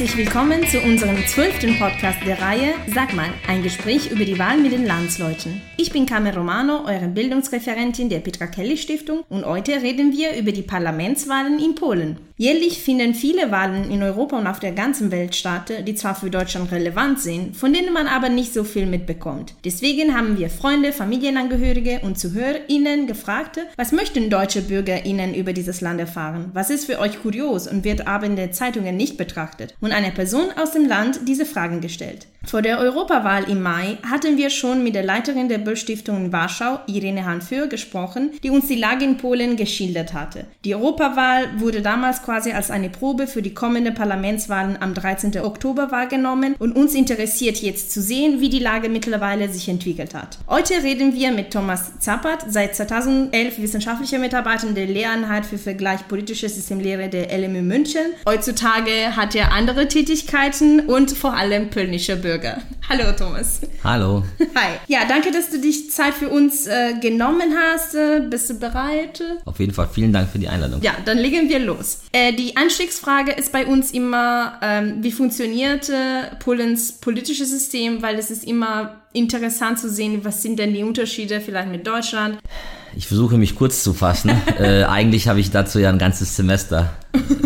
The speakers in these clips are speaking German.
Herzlich willkommen zu unserem zwölften Podcast der Reihe Sag mal, ein Gespräch über die Wahl mit den Landsleuten. Ich bin Carmen Romano, eure Bildungsreferentin der Petra Kelly Stiftung und heute reden wir über die Parlamentswahlen in Polen. Jährlich finden viele Wahlen in Europa und auf der ganzen Welt statt, die zwar für Deutschland relevant sind, von denen man aber nicht so viel mitbekommt. Deswegen haben wir Freunde, Familienangehörige und ZuhörerInnen gefragt, was möchten deutsche BürgerInnen über dieses Land erfahren? Was ist für euch kurios und wird aber in den Zeitungen nicht betrachtet? Und eine Person aus dem Land diese Fragen gestellt. Vor der Europawahl im Mai hatten wir schon mit der Leiterin der Böll-Stiftung in Warschau, Irene Hanfür, gesprochen, die uns die Lage in Polen geschildert hatte. Die Europawahl wurde damals quasi als eine Probe für die kommenden Parlamentswahlen am 13. Oktober wahrgenommen und uns interessiert jetzt zu sehen, wie die Lage mittlerweile sich entwickelt hat. Heute reden wir mit Thomas Zappert, seit 2011 wissenschaftlicher Mitarbeiter der Lehreinheit für Vergleich politische Systemlehre der LMU München. Heutzutage hat er andere Tätigkeiten und vor allem polnische Bürger. Bürger. Hallo Thomas. Hallo. Hi. Ja, danke, dass du dich Zeit für uns äh, genommen hast. Äh, bist du bereit? Auf jeden Fall vielen Dank für die Einladung. Ja, dann legen wir los. Äh, die Einstiegsfrage ist bei uns immer, ähm, wie funktioniert äh, Polens politisches System, weil es ist immer interessant zu sehen, was sind denn die Unterschiede vielleicht mit Deutschland. Ich versuche mich kurz zu fassen. äh, eigentlich habe ich dazu ja ein ganzes Semester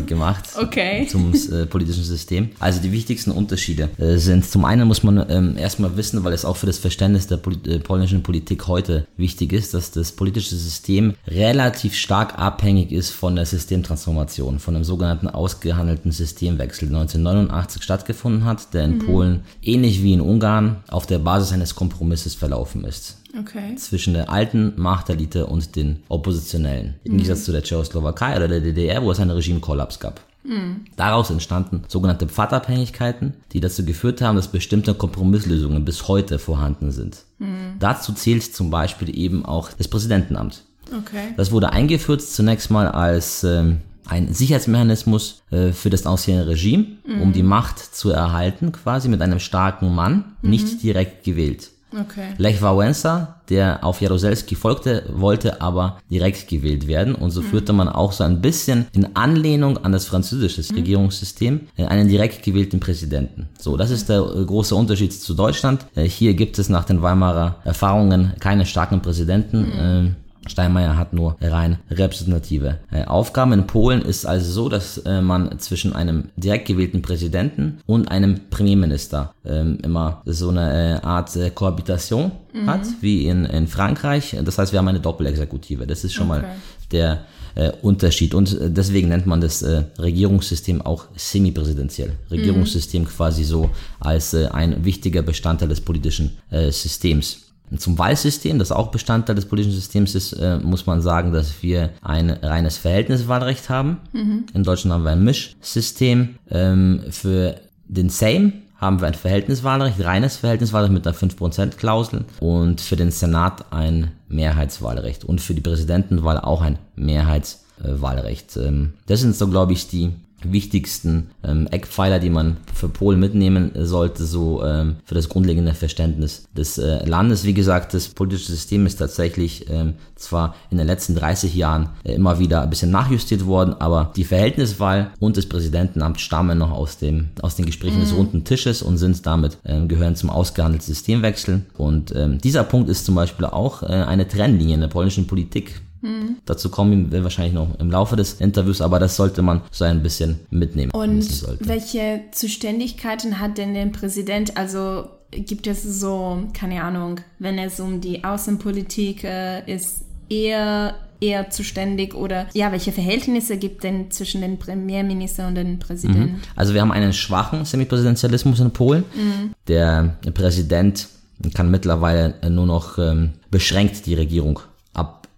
gemacht okay. zum äh, politischen System. Also die wichtigsten Unterschiede äh, sind zum einen muss man ähm, erstmal wissen, weil es auch für das Verständnis der Poli äh, polnischen Politik heute wichtig ist, dass das politische System relativ stark abhängig ist von der Systemtransformation, von dem sogenannten ausgehandelten Systemwechsel, der 1989 stattgefunden hat, der in mhm. Polen ähnlich wie in Ungarn auf der Basis eines Kompromisses verlaufen ist okay. zwischen der alten Machtelite und den Oppositionellen. Im mhm. Gegensatz zu der Tschechoslowakei oder der DDR, wo es einen Regimekollaps gab. Mhm. Daraus entstanden sogenannte Pfadabhängigkeiten, die dazu geführt haben, dass bestimmte Kompromisslösungen bis heute vorhanden sind. Mhm. Dazu zählt zum Beispiel eben auch das Präsidentenamt. Okay. Das wurde eingeführt zunächst mal als ähm, ein Sicherheitsmechanismus äh, für das aussehende Regime, mhm. um die Macht zu erhalten, quasi mit einem starken Mann, nicht mhm. direkt gewählt. Okay. Lech Wałęsa, der auf Jaruzelski folgte, wollte aber direkt gewählt werden und so mhm. führte man auch so ein bisschen in Anlehnung an das französische mhm. Regierungssystem äh, einen direkt gewählten Präsidenten. So, das ist der äh, große Unterschied zu Deutschland. Äh, hier gibt es nach den Weimarer Erfahrungen keine starken Präsidenten. Mhm. Steinmeier hat nur rein repräsentative äh, Aufgaben. In Polen ist also so, dass äh, man zwischen einem direkt gewählten Präsidenten und einem Premierminister ähm, immer so eine äh, Art äh, Kohabitation mhm. hat, wie in, in Frankreich. Das heißt, wir haben eine Doppelexekutive. Das ist schon okay. mal der äh, Unterschied. Und deswegen nennt man das äh, Regierungssystem auch semipräsidentiell. Regierungssystem mhm. quasi so als äh, ein wichtiger Bestandteil des politischen Systems. Zum Wahlsystem, das auch Bestandteil des politischen Systems ist, äh, muss man sagen, dass wir ein reines Verhältniswahlrecht haben. Mhm. In Deutschland haben wir ein Mischsystem. Ähm, für den Sejm haben wir ein Verhältniswahlrecht, reines Verhältniswahlrecht mit einer 5%-Klausel und für den Senat ein Mehrheitswahlrecht und für die Präsidentenwahl auch ein Mehrheitswahlrecht. Ähm, das sind so, glaube ich, die wichtigsten ähm, Eckpfeiler, die man für Polen mitnehmen sollte, so ähm, für das grundlegende Verständnis des äh, Landes. Wie gesagt, das politische System ist tatsächlich ähm, zwar in den letzten 30 Jahren äh, immer wieder ein bisschen nachjustiert worden, aber die Verhältniswahl und das Präsidentenamt stammen noch aus dem aus den Gesprächen mhm. des runden Tisches und sind damit ähm, gehören zum ausgehandelten Systemwechsel. Und ähm, dieser Punkt ist zum Beispiel auch äh, eine Trennlinie in der polnischen Politik Mhm. Dazu kommen wir wahrscheinlich noch im Laufe des Interviews, aber das sollte man so ein bisschen mitnehmen. Und welche Zuständigkeiten hat denn der Präsident? Also gibt es so, keine Ahnung, wenn es um die Außenpolitik äh, ist, eher eher zuständig oder ja, welche Verhältnisse gibt denn zwischen dem Premierminister und dem Präsidenten? Mhm. Also wir haben einen schwachen Semipräsidentialismus in Polen. Mhm. Der Präsident kann mittlerweile nur noch ähm, beschränkt die Regierung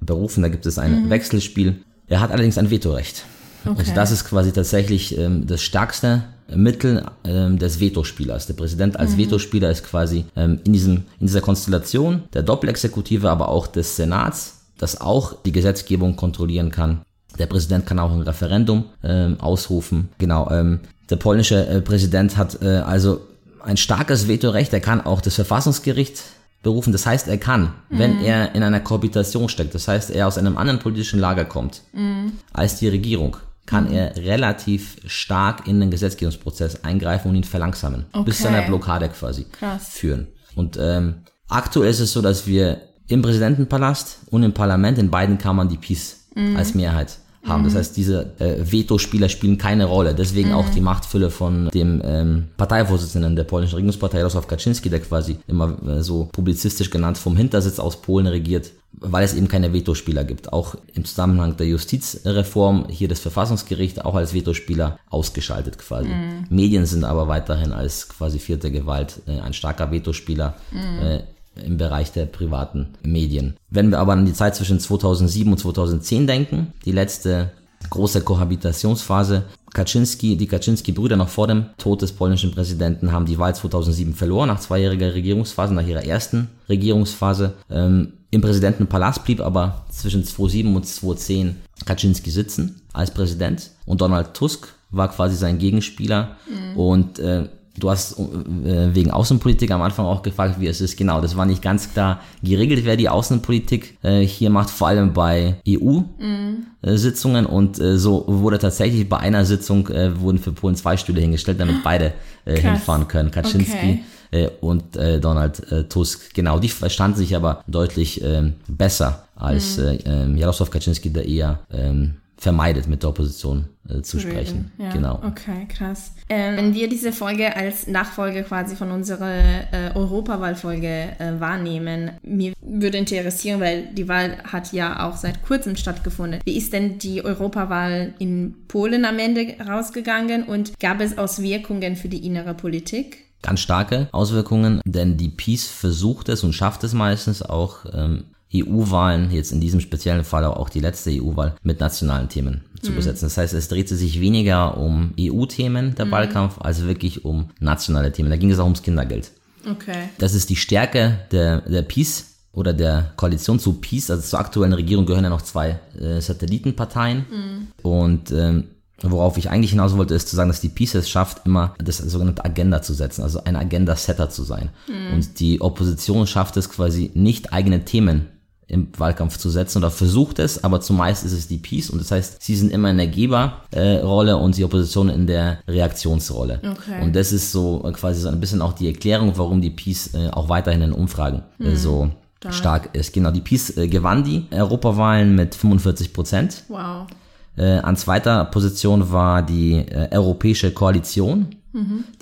berufen. Da gibt es ein mhm. Wechselspiel. Er hat allerdings ein Vetorecht. Okay. Also das ist quasi tatsächlich ähm, das stärkste Mittel ähm, des Vetospielers. Der Präsident als mhm. Vetospieler ist quasi ähm, in, diesem, in dieser Konstellation der Doppelexekutive, aber auch des Senats, das auch die Gesetzgebung kontrollieren kann. Der Präsident kann auch ein Referendum ähm, ausrufen. Genau. Ähm, der polnische äh, Präsident hat äh, also ein starkes Vetorecht. Er kann auch das Verfassungsgericht berufen. Das heißt, er kann, mhm. wenn er in einer Kohabitation steckt, das heißt, er aus einem anderen politischen Lager kommt, mhm. als die Regierung, kann er relativ stark in den Gesetzgebungsprozess eingreifen und ihn verlangsamen. Bis zu einer Okay. Blockade quasi Krass. führen. Und ähm, aktuell ist es so, dass wir im Präsidentenpalast und im Parlament in beiden Kammern die Peace als Mehrheit haben. Das heißt, diese äh, Veto-Spieler spielen keine Rolle. Deswegen auch die Machtfülle von dem ähm, Parteivorsitzenden der polnischen Regierungspartei, Jarosław Kaczynski, der quasi immer äh, so publizistisch genannt vom Hintersitz aus Polen regiert, weil es eben keine Vetospieler gibt. Auch im Zusammenhang der Justizreform hier das Verfassungsgericht auch als Vetospieler ausgeschaltet quasi. Medien sind aber weiterhin als quasi vierte Gewalt äh, ein starker Vetospieler. Äh, im Bereich der privaten Medien. Wenn wir aber an die Zeit zwischen 2007 und 2010 denken, die letzte große Kohabitationsphase, Kaczynski, die Kaczynski-Brüder noch vor dem Tod des polnischen Präsidenten haben die Wahl 2007 verloren, nach zweijähriger Regierungsphase, nach ihrer ersten Regierungsphase. Ähm, Im Präsidentenpalast blieb aber zwischen 2007 und 2010 Kaczynski sitzen als Präsident und Donald Tusk war quasi sein Gegenspieler und äh, Du hast äh, wegen Außenpolitik am Anfang auch gefragt, wie es ist. Genau, das war nicht ganz klar geregelt, wer die Außenpolitik äh, hier macht, vor allem bei EU-Sitzungen. und äh, so wurde tatsächlich bei einer Sitzung äh, wurden für Polen zwei Stühle hingestellt, damit beide äh, hinfahren können. Kaczynski Okay. äh, und äh, Donald äh, Tusk. Genau, die verstanden sich aber deutlich ähm, besser als äh, ähm, Jarosław Kaczynski, der eher ähm, vermeidet, mit der Opposition äh, zu sprechen. Ja, Genau. Okay, krass. Ähm, wenn wir diese Folge als Nachfolge quasi von unserer äh, Europawahlfolge äh, wahrnehmen, mir würde interessieren, weil die Wahl hat ja auch seit kurzem stattgefunden. Wie ist denn die Europawahl in Polen am Ende rausgegangen und gab es Auswirkungen für die innere Politik? ganz starke Auswirkungen, denn die Peace versucht es und schafft es meistens auch, ähm, EU-Wahlen, jetzt in diesem speziellen Fall auch die letzte EU-Wahl, mit nationalen Themen zu besetzen. Das heißt, es drehte sich weniger um EU-Themen, der Wahlkampf, als wirklich um nationale Themen. Da ging es auch ums Kindergeld. Okay. Das ist die Stärke der, der Peace oder der Koalition zu Peace. Also zur aktuellen Regierung gehören ja noch zwei äh, Satellitenparteien. Und ähm, worauf ich eigentlich hinaus wollte, ist zu sagen, dass die Peace es schafft, immer das sogenannte Agenda zu setzen, also ein Agenda-Setter zu sein. Und die Opposition schafft es quasi nicht eigene Themen im Wahlkampf zu setzen oder versucht es, aber zumeist ist es die Peace und das heißt, sie sind immer in der Geberrolle und die Opposition in der Reaktionsrolle. Okay. Und das ist so äh, quasi so ein bisschen auch die Erklärung, warum die Peace äh, auch weiterhin in Umfragen äh, so stark ist. Genau, die Peace gewann die Europawahlen mit 45 Prozent. Wow. Äh, an zweiter Position war die äh, Europäische Koalition.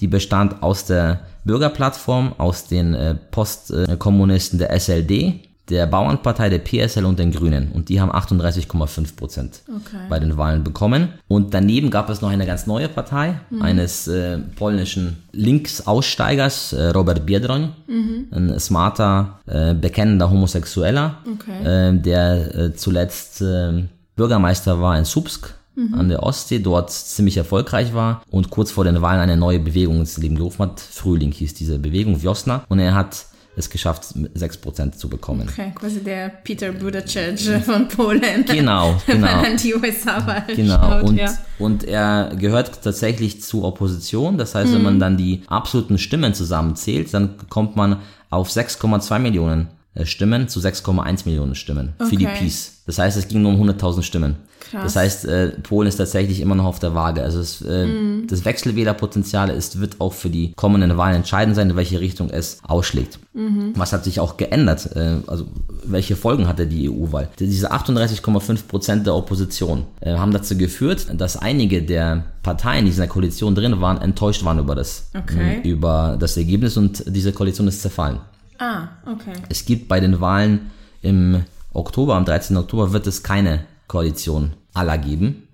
Die bestand aus der Bürgerplattform, aus den äh, Postkommunisten der SLD, der Bauernpartei, der PSL und den Grünen. Und die haben 38,5 Prozent Okay. bei den Wahlen bekommen. Und daneben gab es noch eine ganz neue Partei eines äh, polnischen Linksaussteigers, äh, Robert Biedroń, ein smarter, äh, bekennender Homosexueller, Okay. äh, der äh, zuletzt äh, Bürgermeister war in Subsk an der Ostsee, dort ziemlich erfolgreich war und kurz vor den Wahlen eine neue Bewegung ins Leben gerufen hat. Frühling hieß diese Bewegung, Wiosna. Und er hat es geschafft, 6% zu bekommen. Okay, quasi der Peter Buttigieg von Polen. Genau, Wenn genau. man an die USA-Wahl Genau, schaut, und, ja. und er gehört tatsächlich zur Opposition. Das heißt, wenn man dann die absoluten Stimmen zusammenzählt, dann kommt man auf 6,2 Millionen äh, Stimmen zu 6,1 Millionen Stimmen für die Okay. Peace. Das heißt, es ging nur um 100.000 Stimmen. Krass. Das heißt, äh, Polen ist tatsächlich immer noch auf der Waage. Also es, äh, Mhm. das Wechselwählerpotenzial ist, wird auch für die kommenden Wahlen entscheidend sein, in welche Richtung es ausschlägt. Mhm. Was hat sich auch geändert? Äh, also welche Folgen hatte die EU-Wahl? Diese 38,5 Prozent der Opposition äh, haben dazu geführt, dass einige der Parteien, die in dieser Koalition drin waren, enttäuscht waren über das, Okay. äh, über das Ergebnis und diese Koalition ist zerfallen. Ah, okay. Es gibt bei den Wahlen im Oktober, am 13. Oktober, wird es keine Koalition aller geben.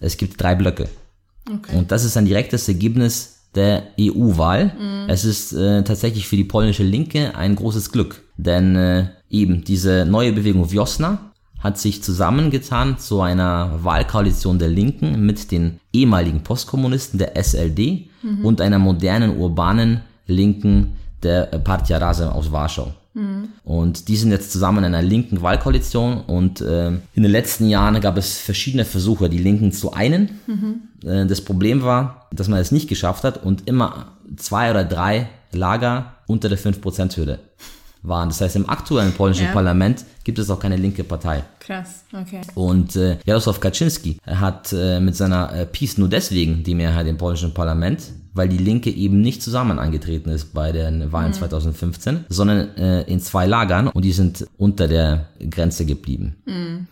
Es gibt drei Blöcke. Okay. Und das ist ein direktes Ergebnis der EU-Wahl. Es ist äh, tatsächlich für die polnische Linke ein großes Glück. Denn äh, eben diese neue Bewegung Wiosna hat sich zusammengetan zu einer Wahlkoalition der Linken mit den ehemaligen Postkommunisten der SLD und einer modernen urbanen Linken der Partia Razem aus Warschau. Und die sind jetzt zusammen in einer linken Wahlkoalition und ähm, in den letzten Jahren gab es verschiedene Versuche, die Linken zu einen. Äh, das Problem war, dass man es nicht geschafft hat und immer zwei oder drei Lager unter der 5%-Hürde waren. Das heißt, im aktuellen polnischen Ja. Parlament gibt es auch keine linke Partei. Krass, okay. Und äh, Jarosław Kaczynski hat äh, mit seiner äh, PiS nur deswegen die Mehrheit im polnischen Parlament, weil die Linke eben nicht zusammen angetreten ist bei den Wahlen 2015, sondern äh, in zwei Lagern und die sind unter der Grenze geblieben,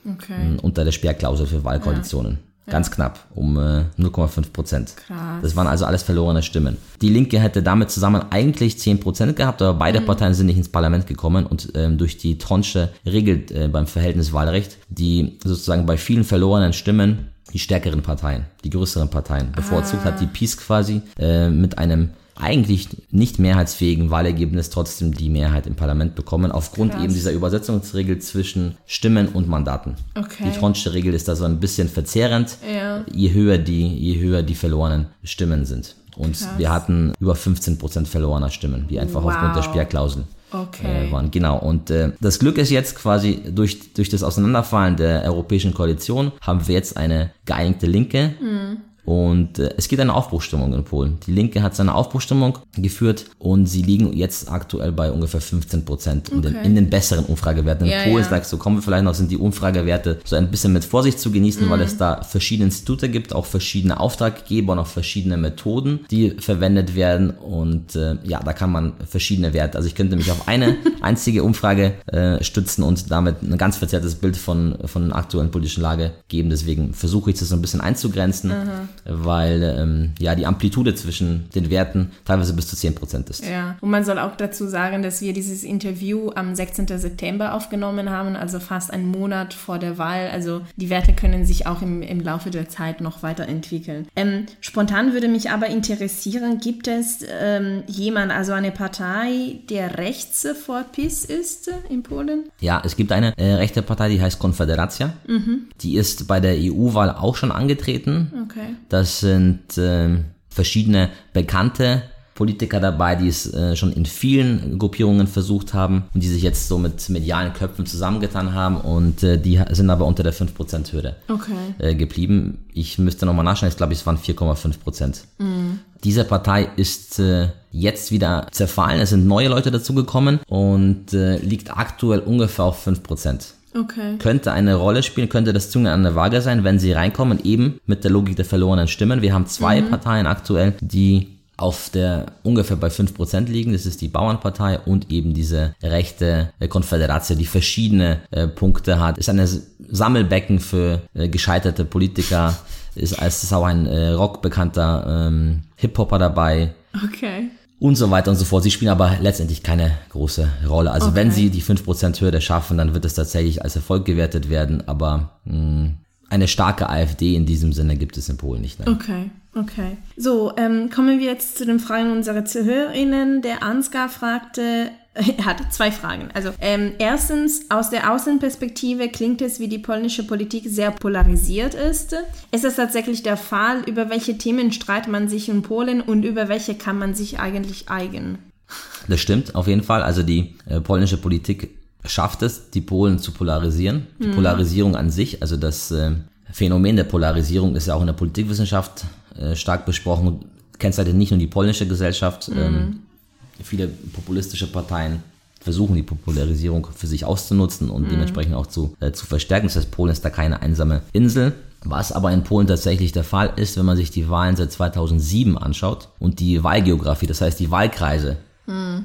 Okay. unter der Sperrklausel für Wahlkoalitionen. Ganz knapp, um äh, 0,5 Prozent. Das waren also alles verlorene Stimmen. Die Linke hätte damit zusammen eigentlich 10 Prozent gehabt, aber beide Parteien sind nicht ins Parlament gekommen und ähm, durch die Tonsche Regel äh, beim Verhältniswahlrecht, die sozusagen bei vielen verlorenen Stimmen die stärkeren Parteien, die größeren Parteien. Bevorzugt hat, die PiS quasi äh, mit einem eigentlich nicht mehrheitsfähigen Wahlergebnis trotzdem die Mehrheit im Parlament bekommen, aufgrund Krass. eben dieser Übersetzungsregel zwischen Stimmen und Mandaten. Okay. Die Tronsche Regel ist da so ein bisschen verzehrend, Ja. je höher die, je höher die verlorenen Stimmen sind. Und Krass. wir hatten über 15% verlorener Stimmen, die einfach Wow. aufgrund der Sperrklausel Okay. äh, waren. Genau. Und äh, das Glück ist jetzt quasi durch, durch das Auseinanderfallen der Europäischen Koalition haben wir jetzt eine geeinigte Linke. Mhm. Und äh, es gibt eine Aufbruchstimmung in Polen. Die Linke hat seine Aufbruchstimmung geführt und sie liegen jetzt aktuell bei ungefähr 15 Prozent in, den, in den besseren Umfragewerten. In Ja, Polen ja. sagst du, kommen wir vielleicht noch, sind die Umfragewerte so ein bisschen mit Vorsicht zu genießen, Mhm. weil es da verschiedene Institute gibt, auch verschiedene Auftraggeber und auch verschiedene Methoden, die verwendet werden. Und äh, ja, da kann man verschiedene Werte. Also ich könnte mich auf eine einzige Umfrage äh, stützen und damit ein ganz verzerrtes Bild von, von der aktuellen politischen Lage geben. Deswegen versuche ich das so ein bisschen einzugrenzen, weil ähm, ja die Amplitude zwischen den Werten teilweise bis zu 10% ist. Ja, und man soll auch dazu sagen, dass wir dieses Interview am 16. September aufgenommen haben, also fast einen Monat vor der Wahl. Also die Werte können sich auch im, im Laufe der Zeit noch weiterentwickeln. Ähm, spontan würde mich aber interessieren, gibt es ähm, jemand, also eine Partei, der rechts vor PiS ist in Polen? Ja, es gibt eine äh, rechte Partei, die heißt Konfederacja. Die ist bei der EU-Wahl auch schon angetreten. Okay. Das sind ähm, verschiedene bekannte Politiker dabei, die es äh, schon in vielen Gruppierungen versucht haben und die sich jetzt so mit medialen Köpfen zusammengetan haben und äh, die sind aber unter der 5%-Hürde Okay. äh, geblieben. Ich müsste nochmal nachschauen, ich glaube, es waren 4,5 Prozent. Diese Partei ist äh, jetzt wieder zerfallen, es sind neue Leute dazugekommen und äh, liegt aktuell ungefähr auf 5 Prozent. Okay. Könnte eine Rolle spielen, könnte das Zunge an der Waage sein, wenn sie reinkommen, eben mit der Logik der verlorenen Stimmen. Wir haben zwei Parteien aktuell, die auf der ungefähr bei 5% liegen. Das ist die Bauernpartei und eben diese rechte äh, Konföderation, die verschiedene äh, Punkte hat. Ist ein Sammelbecken für äh, gescheiterte Politiker. Ist, es ist auch ein äh, rockbekannter ähm, Hip-Hopper dabei Okay. Und so weiter und so fort. Sie spielen aber letztendlich keine große Rolle. Also Okay. wenn sie die 5% Hürde schaffen, dann wird es tatsächlich als Erfolg gewertet werden, aber mh, eine starke AfD in diesem Sinne gibt es in Polen nicht. Nein. Okay, okay. So, ähm, kommen wir jetzt zu den Fragen unserer Zuhörerinnen. Der Ansgar fragte, er hat zwei Fragen. Also ähm, erstens, aus der Außenperspektive klingt es, wie die polnische Politik sehr polarisiert ist. Ist das tatsächlich der Fall? Über welche Themen streitet man sich in Polen und über welche kann man sich eigentlich eigen? Das stimmt auf jeden Fall. Also die äh, polnische Politik schafft es, die Polen zu polarisieren. Die Polarisierung an sich, also das äh, Phänomen der Polarisierung ist ja auch in der Politikwissenschaft äh, stark besprochen. Kennzeichnet nicht nur die polnische Gesellschaft. Ähm, viele populistische Parteien versuchen die Popularisierung für sich auszunutzen und dementsprechend auch zu, äh, zu verstärken. Das heißt, Polen ist da keine einsame Insel. Was aber in Polen tatsächlich der Fall ist, wenn man sich die Wahlen seit 2007 anschaut und die Wahlgeografie, das heißt die Wahlkreise,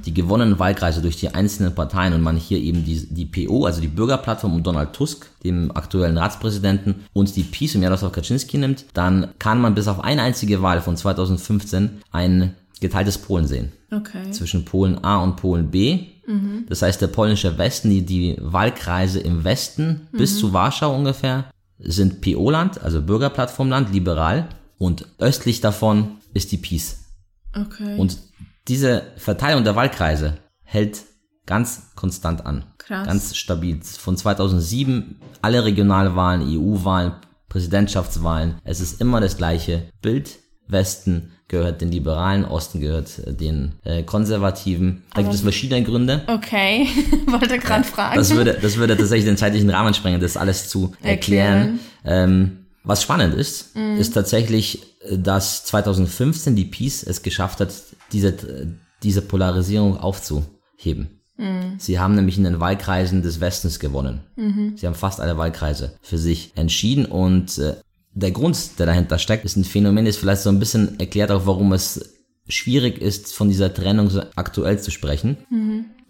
die gewonnenen Wahlkreise durch die einzelnen Parteien und man hier eben die, die PO, also die Bürgerplattform um Donald Tusk, dem aktuellen Ratspräsidenten, und die PiS um Jarosław Kaczynski nimmt, dann kann man bis auf eine einzige Wahl von 2015 ein geteiltes Polen sehen Okay. zwischen Polen A und Polen B. Das heißt, der polnische Westen, die, die Wahlkreise im Westen bis zu Warschau ungefähr, sind PO-Land, also Bürgerplattformland, liberal. Und östlich davon ist die PiS. Okay. Und diese Verteilung der Wahlkreise hält ganz konstant an. Krass. Ganz stabil. Von 2007 alle Regionalwahlen, EU-Wahlen, Präsidentschaftswahlen. Es ist immer das gleiche Bild. Westen gehört den Liberalen, Osten gehört äh, den äh, Konservativen. Da gibt es verschiedene Gründe. okay. Wollte gerade fragen. Das würde, das würde tatsächlich den zeitlichen Rahmen sprengen, das alles zu erklären. Ähm, was spannend ist, ist tatsächlich, äh, dass 2015 die Peace es geschafft hat, diese, diese Polarisierung aufzuheben. Sie haben nämlich in den Wahlkreisen des Westens gewonnen. Sie haben fast alle Wahlkreise für sich entschieden und äh, der Grund, der dahinter steckt, ist ein Phänomen, das vielleicht so ein bisschen erklärt auch, warum es schwierig ist, von dieser Trennung so aktuell zu sprechen.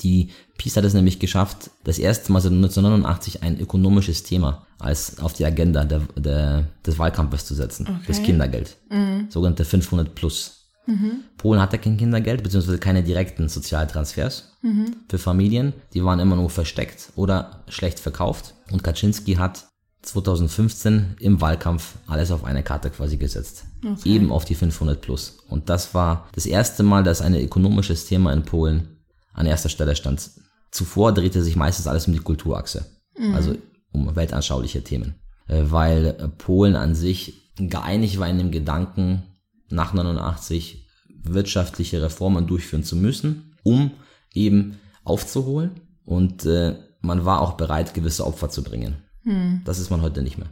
Die Peace hat es nämlich geschafft, das erste Mal seit 1989 ein ökonomisches Thema als auf die Agenda der, der, des Wahlkampfes zu setzen. Das Kindergeld. Sogenannte 500 plus. Polen hatte kein Kindergeld, beziehungsweise keine direkten Sozialtransfers für Familien. Die waren immer nur versteckt oder schlecht verkauft. Und Kaczynski hat 2015 im Wahlkampf alles auf eine Karte quasi gesetzt. Eben auf die 500 plus. Und das war das erste Mal, dass ein ökonomisches Thema in Polen an erster Stelle stand. Zuvor drehte sich meistens alles um die Kulturachse. Also um weltanschauliche Themen. Äh, Weil äh, Polen an sich geeinigt war in dem Gedanken, nach 89 wirtschaftliche Reformen durchführen zu müssen, um eben aufzuholen. Und äh, man war auch bereit, gewisse Opfer zu bringen. Das ist man heute nicht mehr.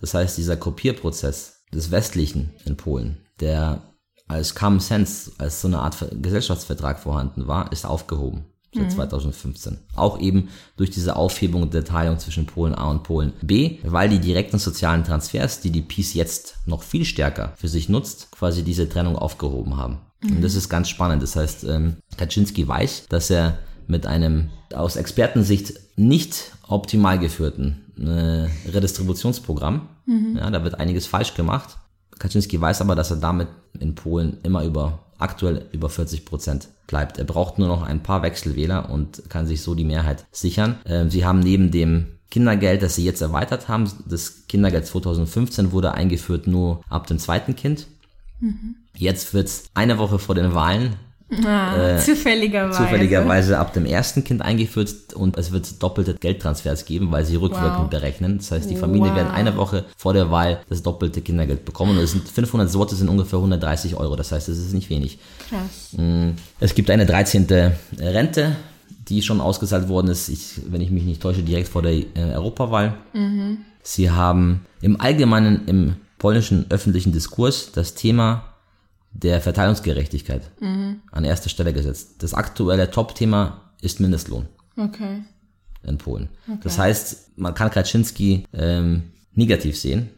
Das heißt, dieser Kopierprozess des Westlichen in Polen, der als Common Sense, als so eine Art Ver- Gesellschaftsvertrag vorhanden war, ist aufgehoben seit 2015. Auch eben durch diese Aufhebung der Teilung zwischen Polen A und Polen B, weil die direkten sozialen Transfers, die die Peace jetzt noch viel stärker für sich nutzt, quasi diese Trennung aufgehoben haben. Und das ist ganz spannend. Das heißt, ähm, Kaczynski weiß, dass er mit einem aus Expertensicht nicht optimal geführten äh, Redistributionsprogramm, ja, da wird einiges falsch gemacht. Kaczynski weiß aber, dass er damit in Polen immer über aktuell über 40 Prozent bleibt. Er braucht nur noch ein paar Wechselwähler und kann sich so die Mehrheit sichern. Ähm, sie haben neben dem Kindergeld, das sie jetzt erweitert haben, das Kindergeld 2015 wurde eingeführt nur ab dem zweiten Kind. Jetzt wird's eine Woche vor den Wahlen Ah, zufälligerweise. zufälligerweise ab dem ersten Kind eingeführt und es wird doppelte Geldtransfers geben, weil sie rückwirkend Wow. berechnen. Das heißt, die Familie Wow. werden eine Woche vor der Wahl das doppelte Kindergeld bekommen und es sind 500 Sorte sind ungefähr 130 Euro. Das heißt, es ist nicht wenig. Krass. Es gibt eine 13. Rente, die schon ausgezahlt worden ist, ich, wenn ich mich nicht täusche, direkt vor der äh, Europawahl. Sie haben im Allgemeinen im polnischen öffentlichen Diskurs das Thema der Verteilungsgerechtigkeit an erster Stelle gesetzt. Das aktuelle Top-Thema ist Mindestlohn Okay. in Polen. Das heißt, man kann Kaczynski ähm, negativ sehen,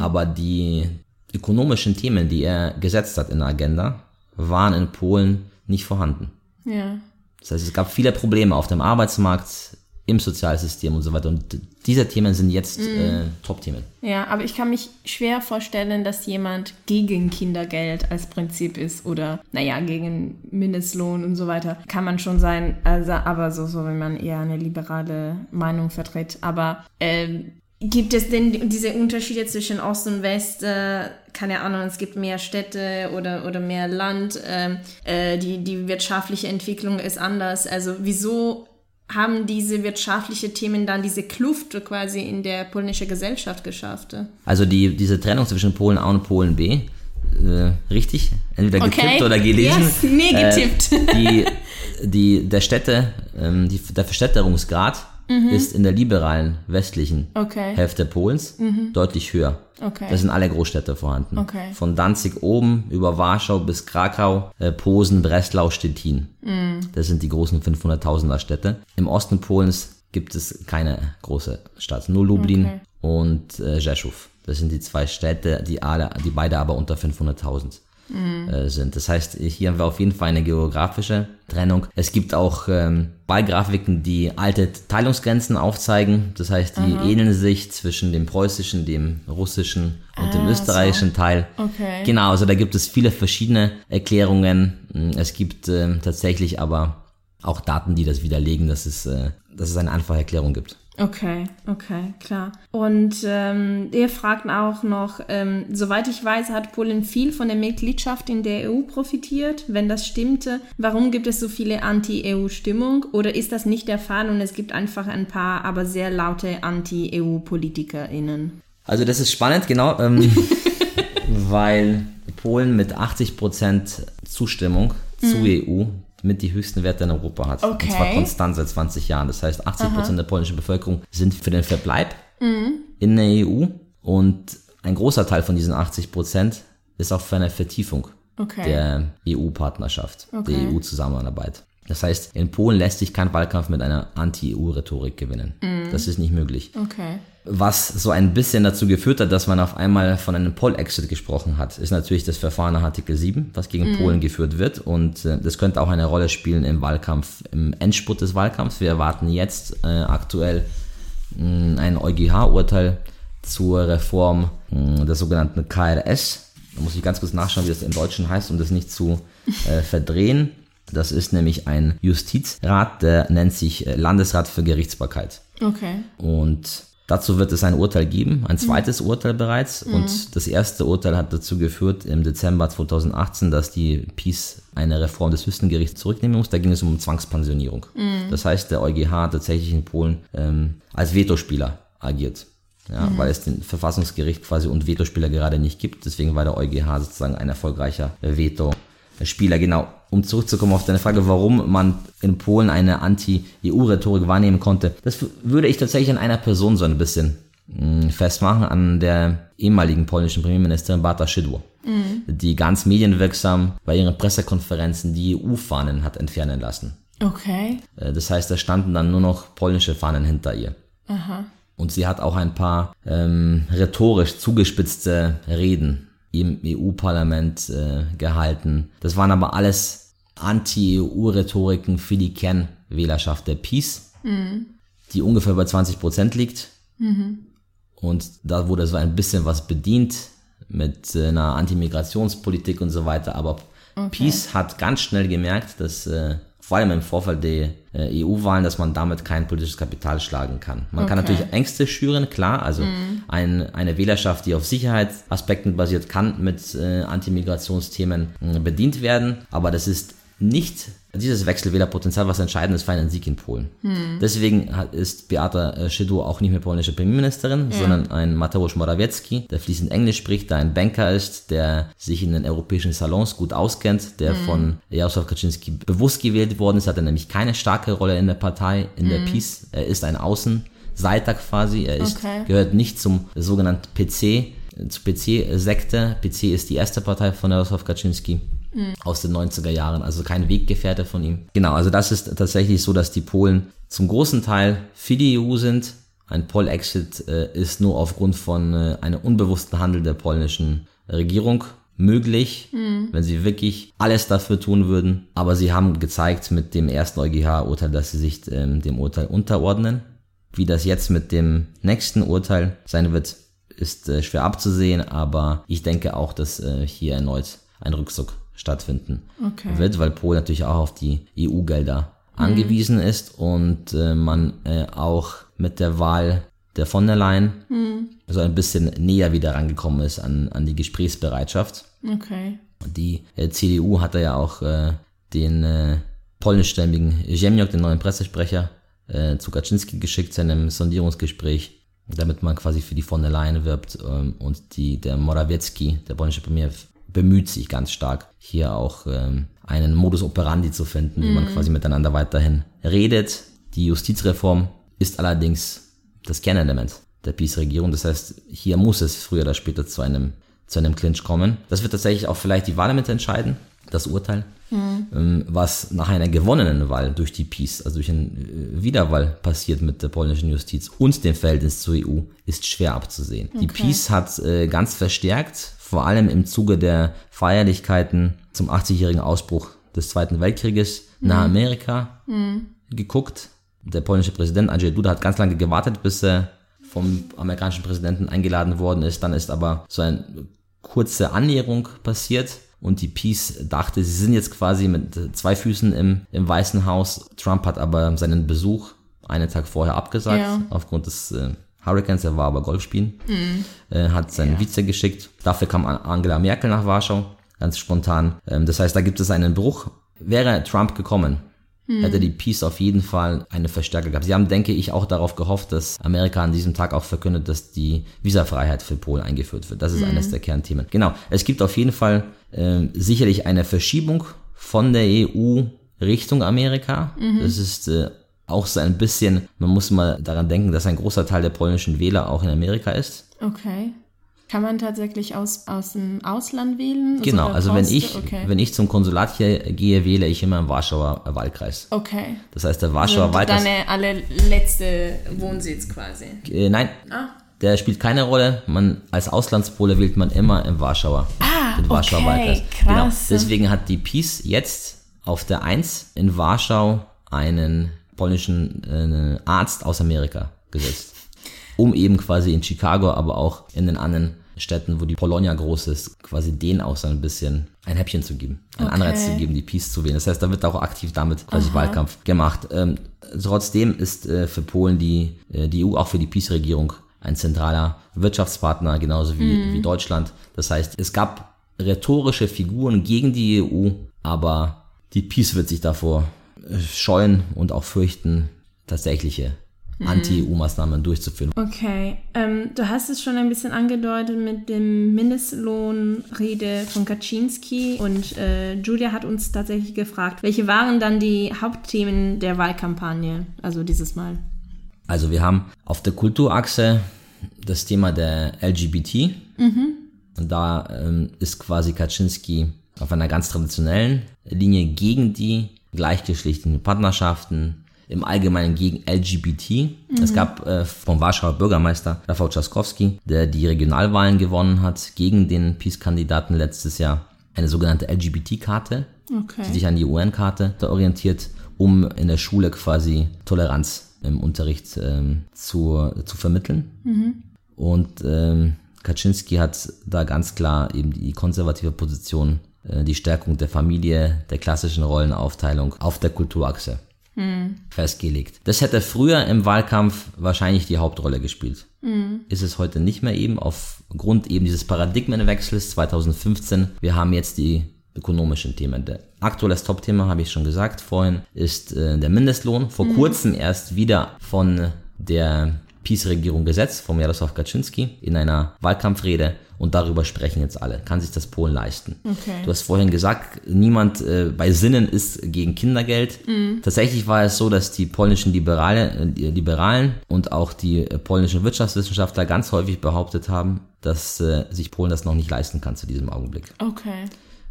aber die ökonomischen Themen, die er gesetzt hat in der Agenda, waren in Polen nicht vorhanden. Ja. Das heißt, es gab viele Probleme auf dem Arbeitsmarkt, im Sozialsystem und so weiter. Und diese Themen sind jetzt äh, Top-Themen. Ja, aber ich kann mich schwer vorstellen, dass jemand gegen Kindergeld als Prinzip ist oder, naja, gegen Mindestlohn und so weiter. Kann man schon sein, also, aber so, so, wenn man eher eine liberale Meinung vertritt. Aber ähm, gibt es denn diese Unterschiede zwischen Ost und West? Äh, keine Ahnung, es gibt mehr Städte oder, oder mehr Land. ähm, äh, die, die wirtschaftliche Entwicklung ist anders. Also wieso haben diese wirtschaftliche Themen dann diese Kluft quasi in der polnischen Gesellschaft geschafft? Also die, diese Trennung zwischen Polen A und Polen B, äh, richtig? Entweder Okay. getippt oder gelesen. Yes, nee, getippt. Äh, die, die, der Städte, ähm, die, der Verstädterungsgrad ist in der liberalen westlichen Mhm. Okay. Mhm. Hälfte Polens deutlich höher. Okay. Da sind alle Großstädte vorhanden. Okay. Von Danzig oben über Warschau bis Krakau, äh, Posen, Breslau, Stettin. Mhm. Das sind die großen 500.000er Städte. Im Osten Polens gibt es keine große Stadt, nur Lublin Okay. und äh, Rzeszów. Das sind die zwei Städte, die alle, die beide aber unter 500.000 äh, sind. Das heißt, hier haben wir auf jeden Fall eine geografische Trennung. Es gibt auch ähm, Ballgrafiken, die alte Teilungsgrenzen aufzeigen. Das heißt, die ähneln sich zwischen dem preußischen, dem russischen und dem Ah, österreichischen Teil. Okay. Genau, also da gibt es viele verschiedene Erklärungen. Es gibt ähm, tatsächlich aber auch Daten, die das widerlegen, dass es, äh, dass es eine einfache Erklärung gibt. Okay, okay, klar. Und ähm, ihr fragt auch noch, ähm, soweit ich weiß, hat Polen viel von der Mitgliedschaft in der EU profitiert. Wenn das stimmte, warum gibt es so viele Anti-EU-Stimmung? Oder ist das nicht der Fall und es gibt einfach ein paar, aber sehr laute Anti-EU-PolitikerInnen? Also das ist spannend, genau, ähm, weil Polen mit 80% Zustimmung zur EU mit die höchsten Werte in Europa hat. Okay. Und zwar konstant seit 20 Jahren. Das heißt, 80% der polnischen Bevölkerung sind für den Verbleib in der EU und ein großer Teil von diesen 80% ist auch für eine Vertiefung Okay. der EU-Partnerschaft, Okay. der EU-Zusammenarbeit. Das heißt, in Polen lässt sich kein Wahlkampf mit einer Anti-EU-Rhetorik gewinnen. Das ist nicht möglich. Okay. Was so ein bisschen dazu geführt hat, dass man auf einmal von einem Poll-Exit gesprochen hat, ist natürlich das Verfahren nach Artikel 7, was gegen Polen geführt wird. Und äh, das könnte auch eine Rolle spielen im Wahlkampf, im Endspurt des Wahlkampfs. Wir erwarten jetzt äh, aktuell mh, ein EuGH-Urteil zur Reform mh, des sogenannten KRS. Da muss ich ganz kurz nachschauen, wie das im Deutschen heißt, um das nicht zu äh, verdrehen. Das ist nämlich ein Justizrat, der nennt sich äh, Landesrat für Gerichtsbarkeit. Okay. Und dazu wird es ein Urteil geben, ein zweites Urteil bereits. Und das erste Urteil hat dazu geführt im Dezember 2018, dass die PiS eine Reform des höchsten Gerichts zurücknehmen muss. Da ging es um Zwangspensionierung. Das heißt, der EuGH hat tatsächlich in Polen ähm, als Vetospieler agiert. Ja, weil es den Verfassungsgericht quasi und Vetospieler gerade nicht gibt. Deswegen war der EuGH sozusagen ein erfolgreicher Veto-Spieler. Genau. Um zurückzukommen auf deine Frage, warum man in Polen eine Anti-EU-Rhetorik wahrnehmen konnte, das würde ich tatsächlich an einer Person so ein bisschen mh, festmachen, an der ehemaligen polnischen Premierministerin Bata Szydło, die ganz medienwirksam bei ihren Pressekonferenzen die EU-Fahnen hat entfernen lassen. Okay. Äh, Das heißt, da standen dann nur noch polnische Fahnen hinter ihr. Aha. Und sie hat auch ein paar ähm, rhetorisch zugespitzte Reden im EU-Parlament äh, gehalten. Das waren aber alles Anti-EU-Rhetoriken für die Kernwählerschaft der PiS, die ungefähr bei 20 Prozent liegt. Und da wurde so ein bisschen was bedient mit äh, einer Antimigrationspolitik und so weiter. Aber PiS hat ganz schnell gemerkt, dass äh, vor allem im Vorfeld der äh, EU-Wahlen, dass man damit kein politisches Kapital schlagen kann. Man kann Okay. natürlich Ängste schüren, klar. Also ein, eine Wählerschaft, die auf Sicherheitsaspekten basiert, kann mit äh, Antimigrationsthemen äh, bedient werden. Aber das ist nicht dieses Wechselwählerpotenzial, was entscheidend ist für einen Sieg in Polen. Deswegen hat, ist Beata äh, Szydło auch nicht mehr polnische Premierministerin, sondern ein Mateusz Morawiecki, der fließend Englisch spricht, der ein Banker ist, der sich in den europäischen Salons gut auskennt, der von Jarosław Kaczynski bewusst gewählt worden ist, hat er nämlich keine starke Rolle in der Partei, in der PiS. Er ist ein Außenseiter quasi, er ist, Okay. gehört nicht zum sogenannten PC, äh, zur PC-Sekte. PC ist die erste Partei von Jarosław Kaczynski aus den 90er Jahren, also kein Weggefährte von ihm. Genau, also das ist tatsächlich so, dass die Polen zum großen Teil für die EU sind. Ein Poll-Exit äh, ist nur aufgrund von äh, einem unbewussten Handel der polnischen Regierung möglich, wenn sie wirklich alles dafür tun würden. Aber sie haben gezeigt mit dem ersten EuGH-Urteil, dass sie sich ähm, dem Urteil unterordnen. Wie das jetzt mit dem nächsten Urteil sein wird, ist äh, schwer abzusehen, aber ich denke auch, dass äh, hier erneut ein Rückzug stattfinden Okay. wird, weil Polen natürlich auch auf die EU-Gelder angewiesen ist und äh, man äh, auch mit der Wahl der von der Leyen so ein bisschen näher wieder rangekommen ist an, an die Gesprächsbereitschaft. Okay. Die äh, CDU hatte ja auch äh, den äh, polnischstämmigen Ziemniok, den neuen Pressesprecher, äh, zu Kaczynski geschickt, zu einem Sondierungsgespräch, damit man quasi für die von der Leyen wirbt. Ähm, und die, der Morawiecki, der polnische Premier, bemüht sich ganz stark, hier auch ähm, einen Modus operandi zu finden, wie man quasi miteinander weiterhin redet. Die Justizreform ist allerdings das Kernelement der PiS-Regierung. Das heißt, hier muss es früher oder später zu einem, zu einem Clinch kommen. Das wird tatsächlich auch vielleicht die Wahl mit entscheiden, das Urteil. Ähm, Was nach einer gewonnenen Wahl durch die PiS, also durch eine äh, Wiederwahl passiert mit der polnischen Justiz und dem Verhältnis zur EU, ist schwer abzusehen. Die PiS hat äh, ganz verstärkt, vor allem im Zuge der Feierlichkeiten zum 80-jährigen Ausbruch des Zweiten Weltkrieges nach Amerika geguckt. Der polnische Präsident Andrzej Duda hat ganz lange gewartet, bis er vom amerikanischen Präsidenten eingeladen worden ist. Dann ist aber so eine kurze Annäherung passiert und die Peace dachte, sie sind jetzt quasi mit zwei Füßen im, im Weißen Haus. Trump hat aber seinen Besuch einen Tag vorher abgesagt Ja. aufgrund des äh, Hurricanes. Er war aber Golf spielen, äh, hat seinen Vize geschickt. Dafür kam An- Angela Merkel nach Warschau, ganz spontan. Ähm, das heißt, da gibt es einen Bruch. Wäre Trump gekommen, hätte die Peace auf jeden Fall eine Verstärker gehabt. Sie haben, denke ich, auch darauf gehofft, dass Amerika an diesem Tag auch verkündet, dass die Visafreiheit für Polen eingeführt wird. Das ist eines der Kernthemen. Genau, es gibt auf jeden Fall ähm, sicherlich eine Verschiebung von der EU Richtung Amerika. Das ist äh, auch so ein bisschen, man muss mal daran denken, dass ein großer Teil der polnischen Wähler auch in Amerika ist. Okay. Kann man tatsächlich aus, aus dem Ausland wählen? Genau, Sogar also wenn ich, Okay. wenn ich zum Konsulat hier gehe, wähle ich immer im Warschauer Wahlkreis. okay. Das heißt, der Warschauer Wahlkreis. Deine allerletzte Wohnsitz quasi. Äh, nein, Ah. der spielt keine Rolle. Man, als Auslandspole wählt man immer im Warschauer, Ah, den Warschauer okay, Wahlkreis. krass. Genau. Deswegen hat die PiS jetzt auf der 1 in Warschau einen polnischen äh, Arzt aus Amerika gesetzt. Um eben quasi in Chicago, aber auch in den anderen Städten, wo die Polonia groß ist, quasi denen auch so ein bisschen ein Häppchen zu geben, einen Okay. Anreiz zu geben, die Peace zu wählen. Das heißt, da wird auch aktiv damit quasi Wahlkampf gemacht. Ähm, trotzdem ist äh, für Polen die, äh, die EU auch für die Peace-Regierung ein zentraler Wirtschaftspartner, genauso wie, wie Deutschland. Das heißt, es gab rhetorische Figuren gegen die EU, aber die Peace wird sich davor scheuen und auch fürchten, tatsächliche Anti-EU-Maßnahmen durchzuführen. Okay, ähm, du hast es schon ein bisschen angedeutet mit dem Mindestlohnrede von Kaczynski und äh, Julia hat uns tatsächlich gefragt, welche waren dann die Hauptthemen der Wahlkampagne, also dieses Mal? Also wir haben auf der Kulturachse das Thema der LGBT. Und da ähm, ist quasi Kaczynski auf einer ganz traditionellen Linie gegen die gleichgeschlechtlichen Partnerschaften, im Allgemeinen gegen LGBT. Es gab äh, vom Warschauer Bürgermeister Rafał Trzaskowski, der die Regionalwahlen gewonnen hat, gegen den Peace-Kandidaten letztes Jahr eine sogenannte LGBT-Karte, Okay. die sich an die UN-Karte orientiert, um in der Schule quasi Toleranz im Unterricht ähm, zu, zu vermitteln. Und ähm, Kaczynski hat da ganz klar eben die konservative Position, die Stärkung der Familie, der klassischen Rollenaufteilung auf der Kulturachse festgelegt. Das hätte früher im Wahlkampf wahrscheinlich die Hauptrolle gespielt. Ist es heute nicht mehr eben aufgrund eben dieses Paradigmenwechsels 2015. Wir haben jetzt die ökonomischen Themen. Der aktuelles Top-Thema, habe ich schon gesagt vorhin, ist äh, der Mindestlohn. Vor kurzem erst wieder von der Peace-Regierung gesetzt, vom Jarosław Kaczynski in einer Wahlkampfrede und darüber sprechen jetzt alle. Kann sich das Polen leisten? Okay. Du hast vorhin gesagt, niemand äh, bei Sinnen ist gegen Kindergeld. Tatsächlich war es so, dass die polnischen Liberale, äh, Liberalen und auch die äh, polnischen Wirtschaftswissenschaftler ganz häufig behauptet haben, dass äh, sich Polen das noch nicht leisten kann zu diesem Augenblick. Okay.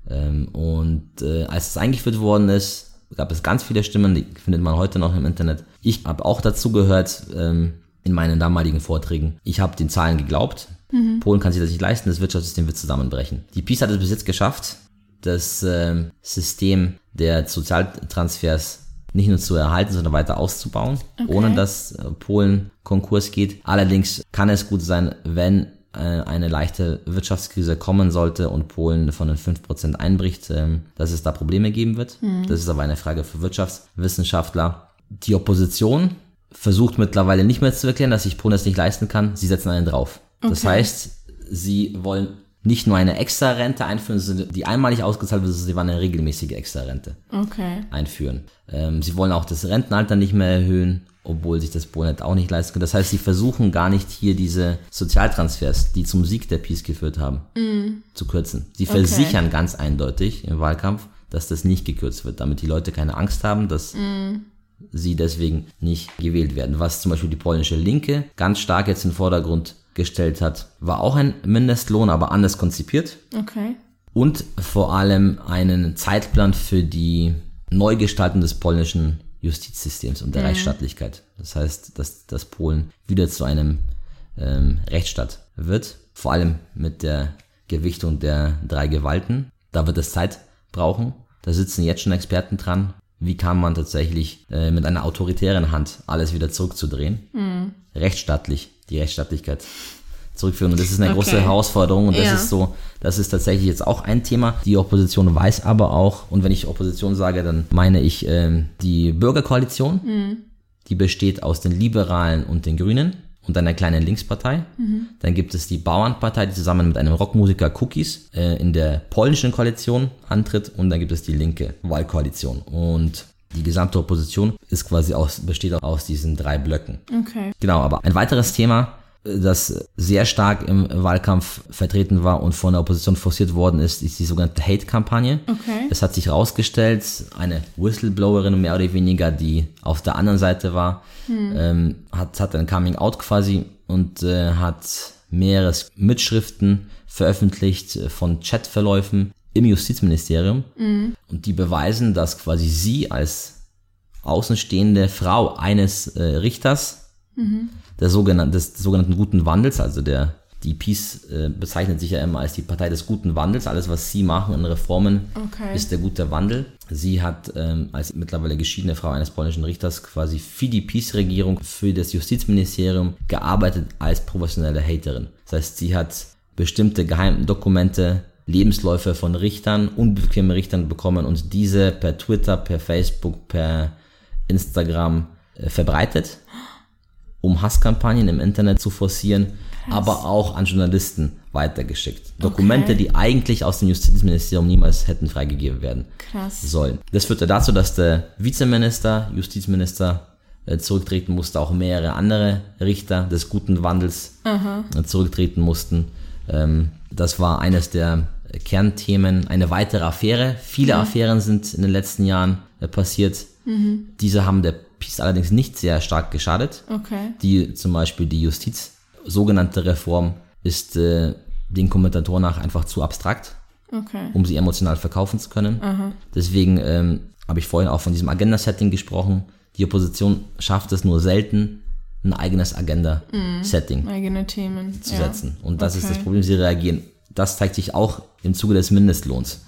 Ähm, und äh, als es eingeführt worden ist, gab es ganz viele Stimmen, die findet man heute noch im Internet. Ich habe auch dazu gehört ähm, in meinen damaligen Vorträgen. Ich habe den Zahlen geglaubt. Polen kann sich das nicht leisten, das Wirtschaftssystem wird zusammenbrechen. Die PiS hat es bis jetzt geschafft, das ähm, System der Sozialtransfers nicht nur zu erhalten, sondern weiter auszubauen, ohne dass äh, Polen Konkurs geht. Allerdings kann es gut sein, wenn äh, eine leichte Wirtschaftskrise kommen sollte und Polen von den 5% einbricht, ähm, dass es da Probleme geben wird. Das ist aber eine Frage für Wirtschaftswissenschaftler. Die Opposition versucht mittlerweile nicht mehr zu erklären, dass sich das nicht leisten kann. Sie setzen einen drauf. Das Okay. heißt, sie wollen nicht nur eine extra Rente einführen, die einmalig ausgezahlt wird, sondern sie wollen eine regelmäßige extra Rente Okay. einführen. Ähm, sie wollen auch das Rentenalter nicht mehr erhöhen, obwohl sich das Polen auch nicht leisten kann. Das heißt, sie versuchen gar nicht hier diese Sozialtransfers, die zum Sieg der Peace geführt haben, zu kürzen. Sie versichern ganz eindeutig im Wahlkampf, dass das nicht gekürzt wird, damit die Leute keine Angst haben, dass sie deswegen nicht gewählt werden. Was zum Beispiel die polnische Linke ganz stark jetzt in den Vordergrund gestellt hat, war auch ein Mindestlohn, aber anders konzipiert Okay. und vor allem einen Zeitplan für die Neugestaltung des polnischen Justizsystems und der Rechtsstaatlichkeit. Das heißt, dass, dass Polen wieder zu einem ähm, Rechtsstaat wird, vor allem mit der Gewichtung der drei Gewalten. Da wird es Zeit brauchen. Da sitzen jetzt schon Experten dran. Wie kann man tatsächlich äh, mit einer autoritären Hand alles wieder zurückzudrehen? Rechtsstaatlich, die Rechtsstaatlichkeit zurückführen. Und das ist eine Okay. große Herausforderung und das Ja. ist so, das ist tatsächlich jetzt auch ein Thema. Die Opposition weiß aber auch, und wenn ich Opposition sage, dann meine ich ähm, die Bürgerkoalition, die besteht aus den Liberalen und den Grünen und einer kleinen Linkspartei. Dann gibt es die Bauernpartei, die zusammen mit einem Rockmusiker Cookies äh, in der polnischen Koalition antritt und dann gibt es die linke Wahlkoalition. Und die gesamte Opposition ist quasi aus, besteht aus diesen drei Blöcken. Okay. Genau, aber ein weiteres Thema, das sehr stark im Wahlkampf vertreten war und von der Opposition forciert worden ist, ist die sogenannte Hate-Kampagne. Okay. Es hat sich herausgestellt, eine Whistleblowerin mehr oder weniger, die auf der anderen Seite war, ähm, hat, hat ein Coming-out quasi und äh, hat mehrere Mitschriften veröffentlicht äh, von Chatverläufen im Justizministerium und die beweisen, dass quasi sie als außenstehende Frau eines äh, Richters der sogenannten, des sogenannten guten Wandels, also der die Peace äh, bezeichnet sich ja immer als die Partei des guten Wandels. Alles, was sie machen in Reformen, Okay. ist der gute Wandel. Sie hat ähm, als mittlerweile geschiedene Frau eines polnischen Richters quasi für die Peace-Regierung, für das Justizministerium gearbeitet als professionelle Haterin. Das heißt, sie hat bestimmte geheime Dokumente, Lebensläufe von Richtern, unbequeme Richtern bekommen und diese per Twitter, per Facebook, per Instagram äh, verbreitet um Hasskampagnen im Internet zu forcieren, aber auch an Journalisten weitergeschickt. Dokumente, die eigentlich aus dem Justizministerium niemals hätten freigegeben werden Krass. sollen. Das führte dazu, dass der Vizeminister, Justizminister äh, zurücktreten musste, auch mehrere andere Richter des guten Wandels äh, zurücktreten mussten. Ähm, das war eines der Kernthemen. Eine weitere Affäre. Viele Affären sind in den letzten Jahren äh, passiert. Diese haben der Peace allerdings nicht sehr stark geschadet. Okay. Die zum Beispiel die Justiz, sogenannte Reform, ist äh, den Kommentatoren nach einfach zu abstrakt, Okay. um sie emotional verkaufen zu können. Deswegen ähm, habe ich vorhin auch von diesem Agenda-Setting gesprochen. Die Opposition schafft es nur selten, ein eigenes Agenda-Setting Eigene Themen. zu ja. setzen. Und das ist Okay. das Problem, sie reagieren. Das zeigt sich auch im Zuge des Mindestlohns.